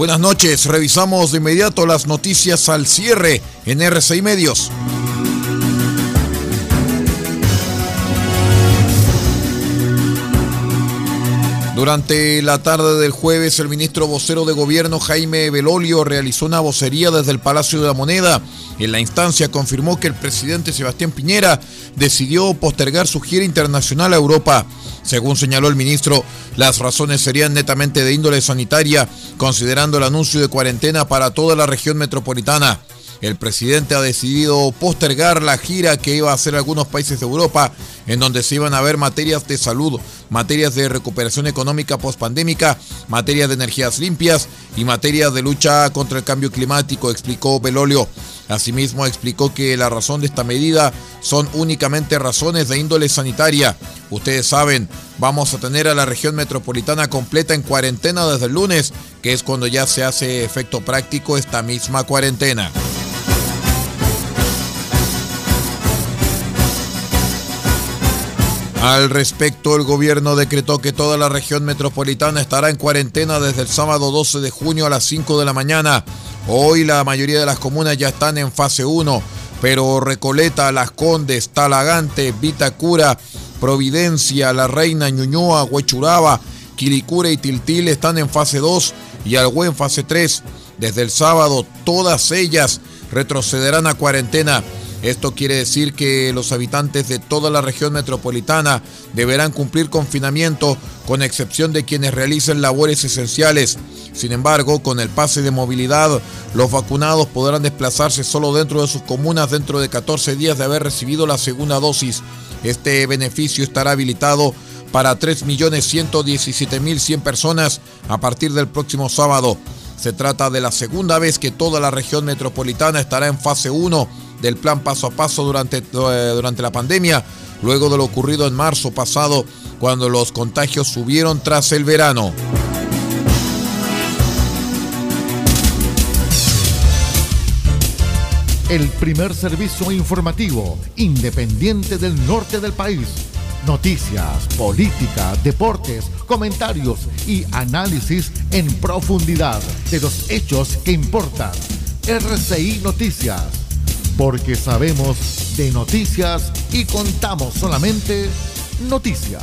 Buenas noches, revisamos de inmediato las noticias al cierre en RCI Medios. Durante la tarde del jueves, el ministro vocero de gobierno Jaime Belolio realizó una vocería desde el Palacio de la Moneda. En la instancia confirmó que el presidente Sebastián Piñera decidió postergar su gira internacional a Europa. Según señaló el ministro, las razones serían netamente de índole sanitaria, considerando el anuncio de cuarentena para toda la región metropolitana. El presidente ha decidido postergar la gira que iba a hacer algunos países de Europa, en donde se iban a ver materias de salud, materias de recuperación económica pospandémica, materias de energías limpias y materias de lucha contra el cambio climático, explicó Belolio. Asimismo, explicó que la razón de esta medida son únicamente razones de índole sanitaria. Ustedes saben, vamos a tener a la región metropolitana completa en cuarentena desde el lunes, que es cuando ya se hace efecto práctico esta misma cuarentena. Al respecto, el gobierno decretó que toda la región metropolitana estará en cuarentena desde el sábado 12 de junio a las 5 de la mañana. Hoy la mayoría de las comunas ya están en fase 1, pero Recoleta, Las Condes, Talagante, Vitacura, Providencia, La Reina, Ñuñoa, Huechuraba, Quilicura y Tiltil están en fase 2 y Algüe en fase 3. Desde el sábado, todas ellas retrocederán a cuarentena. Esto quiere decir que los habitantes de toda la región metropolitana deberán cumplir confinamiento con excepción de quienes realicen labores esenciales. Sin embargo, con el pase de movilidad, los vacunados podrán desplazarse solo dentro de sus comunas dentro de 14 días de haber recibido la segunda dosis. Este beneficio estará habilitado para 3.117.100 personas a partir del próximo sábado. Se trata de la segunda vez que toda la región metropolitana estará en fase 1 del plan paso a paso durante, eh, durante la pandemia, luego de lo ocurrido en marzo pasado, cuando los contagios subieron tras el verano. El primer servicio informativo independiente del norte del país. Noticias, política, deportes, comentarios y análisis en profundidad de los hechos que importan. RCI Noticias porque sabemos de noticias y contamos solamente noticias.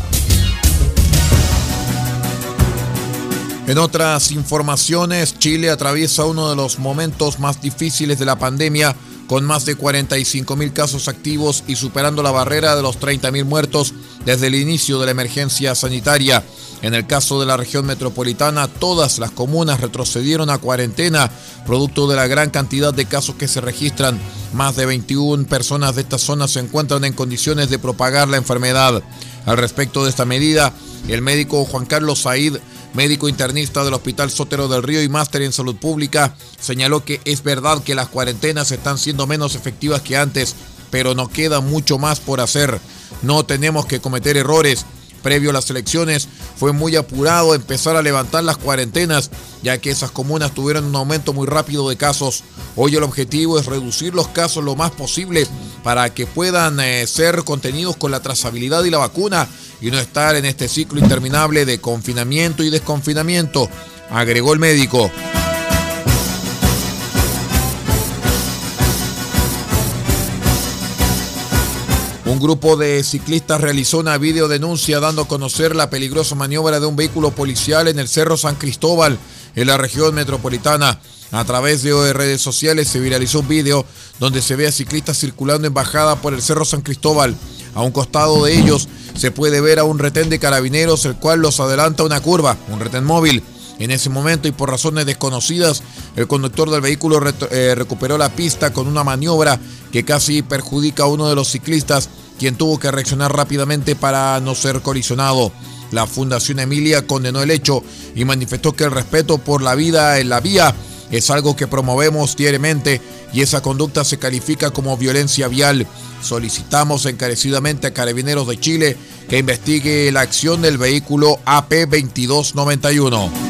En otras informaciones, Chile atraviesa uno de los momentos más difíciles de la pandemia, con más de 45 mil casos activos y superando la barrera de los 30 mil muertos desde el inicio de la emergencia sanitaria. En el caso de la región metropolitana, todas las comunas retrocedieron a cuarentena, producto de la gran cantidad de casos que se registran. Más de 21 personas de esta zona se encuentran en condiciones de propagar la enfermedad. Al respecto de esta medida, el médico Juan Carlos Said, médico internista del Hospital Sotero del Río y máster en salud pública, señaló que es verdad que las cuarentenas están siendo menos efectivas que antes, pero no queda mucho más por hacer. No tenemos que cometer errores Previo a las elecciones fue muy apurado empezar a levantar las cuarentenas, ya que esas comunas tuvieron un aumento muy rápido de casos. Hoy el objetivo es reducir los casos lo más posible para que puedan eh, ser contenidos con la trazabilidad y la vacuna y no estar en este ciclo interminable de confinamiento y desconfinamiento, agregó el médico. Un grupo de ciclistas realizó una videodenuncia dando a conocer la peligrosa maniobra de un vehículo policial en el Cerro San Cristóbal, en la región metropolitana. A través de redes sociales se viralizó un video donde se ve a ciclistas circulando en bajada por el Cerro San Cristóbal. A un costado de ellos se puede ver a un retén de carabineros, el cual los adelanta una curva, un retén móvil. En ese momento y por razones desconocidas, el conductor del vehículo eh, recuperó la pista con una maniobra que casi perjudica a uno de los ciclistas, quien tuvo que reaccionar rápidamente para no ser colisionado. La Fundación Emilia condenó el hecho y manifestó que el respeto por la vida en la vía es algo que promovemos diariamente y esa conducta se califica como violencia vial. Solicitamos encarecidamente a Carabineros de Chile que investigue la acción del vehículo AP2291.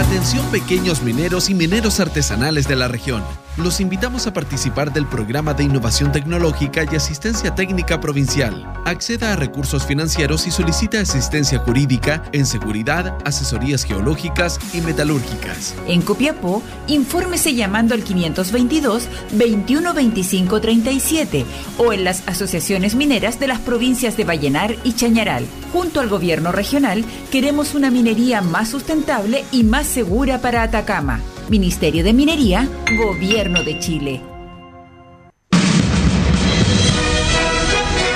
Atención pequeños mineros y mineros artesanales de la región. Los invitamos a participar del programa de innovación tecnológica y asistencia técnica provincial. Acceda a recursos financieros y solicita asistencia jurídica en seguridad, asesorías geológicas y metalúrgicas. En Copiapó, infórmese llamando al 522 2125 37 o en las asociaciones mineras de las provincias de Vallenar y Chañaral. Junto al gobierno regional, queremos una minería más sustentable y más segura para Atacama. Ministerio de Minería, Gobierno de Chile.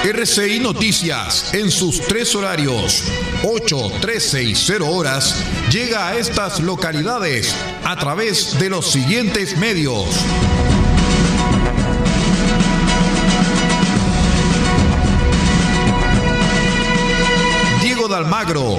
RCI Noticias, en sus tres horarios, 8, 13 y 0 horas, llega a estas localidades a través de los siguientes medios. Diego Dalmagro,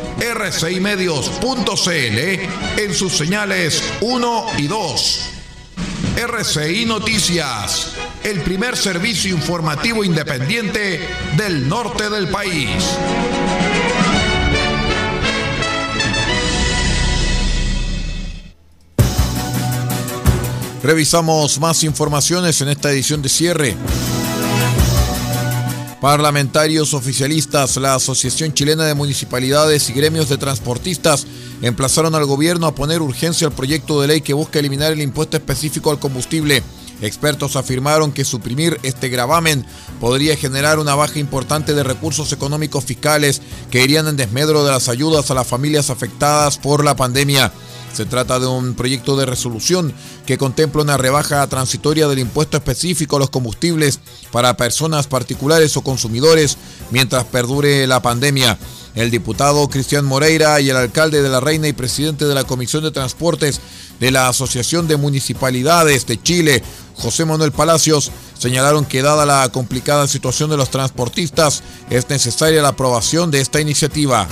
rcimedios.cl en sus señales 1 y 2. RCI Noticias, el primer servicio informativo independiente del norte del país. Revisamos más informaciones en esta edición de cierre. Parlamentarios oficialistas, la Asociación Chilena de Municipalidades y Gremios de Transportistas emplazaron al gobierno a poner urgencia al proyecto de ley que busca eliminar el impuesto específico al combustible. Expertos afirmaron que suprimir este gravamen podría generar una baja importante de recursos económicos fiscales que irían en desmedro de las ayudas a las familias afectadas por la pandemia. Se trata de un proyecto de resolución que contempla una rebaja transitoria del impuesto específico a los combustibles para personas particulares o consumidores mientras perdure la pandemia. El diputado Cristian Moreira y el alcalde de la Reina y presidente de la Comisión de Transportes de la Asociación de Municipalidades de Chile, José Manuel Palacios, señalaron que dada la complicada situación de los transportistas, es necesaria la aprobación de esta iniciativa.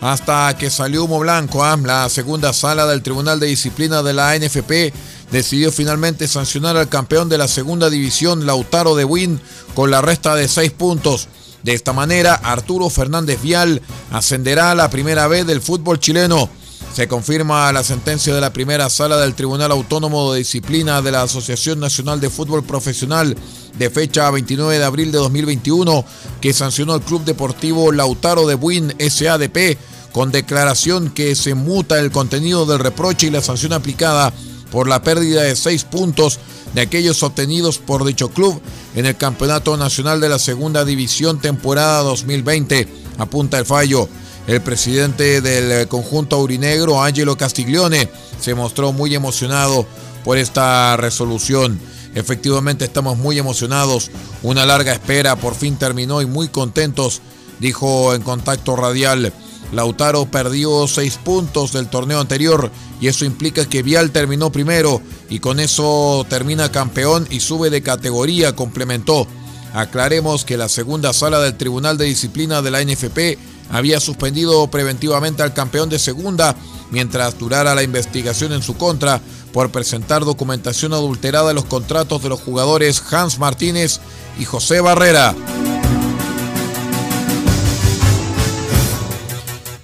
Hasta que salió humo blanco. ¿ah? La segunda sala del Tribunal de Disciplina de la NFP decidió finalmente sancionar al campeón de la segunda división, Lautaro de Win, con la resta de seis puntos. De esta manera, Arturo Fernández Vial ascenderá a la primera vez del fútbol chileno. Se confirma la sentencia de la primera sala del Tribunal Autónomo de Disciplina de la Asociación Nacional de Fútbol Profesional de fecha 29 de abril de 2021 que sancionó al Club Deportivo Lautaro de Buin SADP con declaración que se muta el contenido del reproche y la sanción aplicada por la pérdida de seis puntos de aquellos obtenidos por dicho club en el Campeonato Nacional de la Segunda División temporada 2020. Apunta el fallo. El presidente del conjunto aurinegro, Angelo Castiglione, se mostró muy emocionado por esta resolución. Efectivamente estamos muy emocionados. Una larga espera por fin terminó y muy contentos, dijo en contacto radial. Lautaro perdió seis puntos del torneo anterior y eso implica que Vial terminó primero y con eso termina campeón y sube de categoría, complementó. Aclaremos que la segunda sala del Tribunal de Disciplina de la NFP había suspendido preventivamente al campeón de segunda mientras durara la investigación en su contra por presentar documentación adulterada en los contratos de los jugadores Hans Martínez y José Barrera.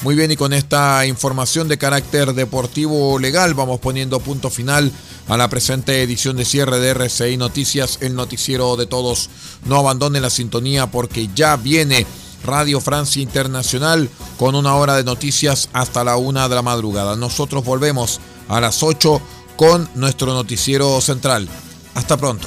Muy bien, y con esta información de carácter deportivo legal vamos poniendo punto final a la presente edición de cierre de RCI Noticias, el noticiero de todos. No abandonen la sintonía porque ya viene Radio Francia Internacional con una hora de noticias hasta la una de la madrugada. Nosotros volvemos a las 8 con nuestro noticiero central. Hasta pronto.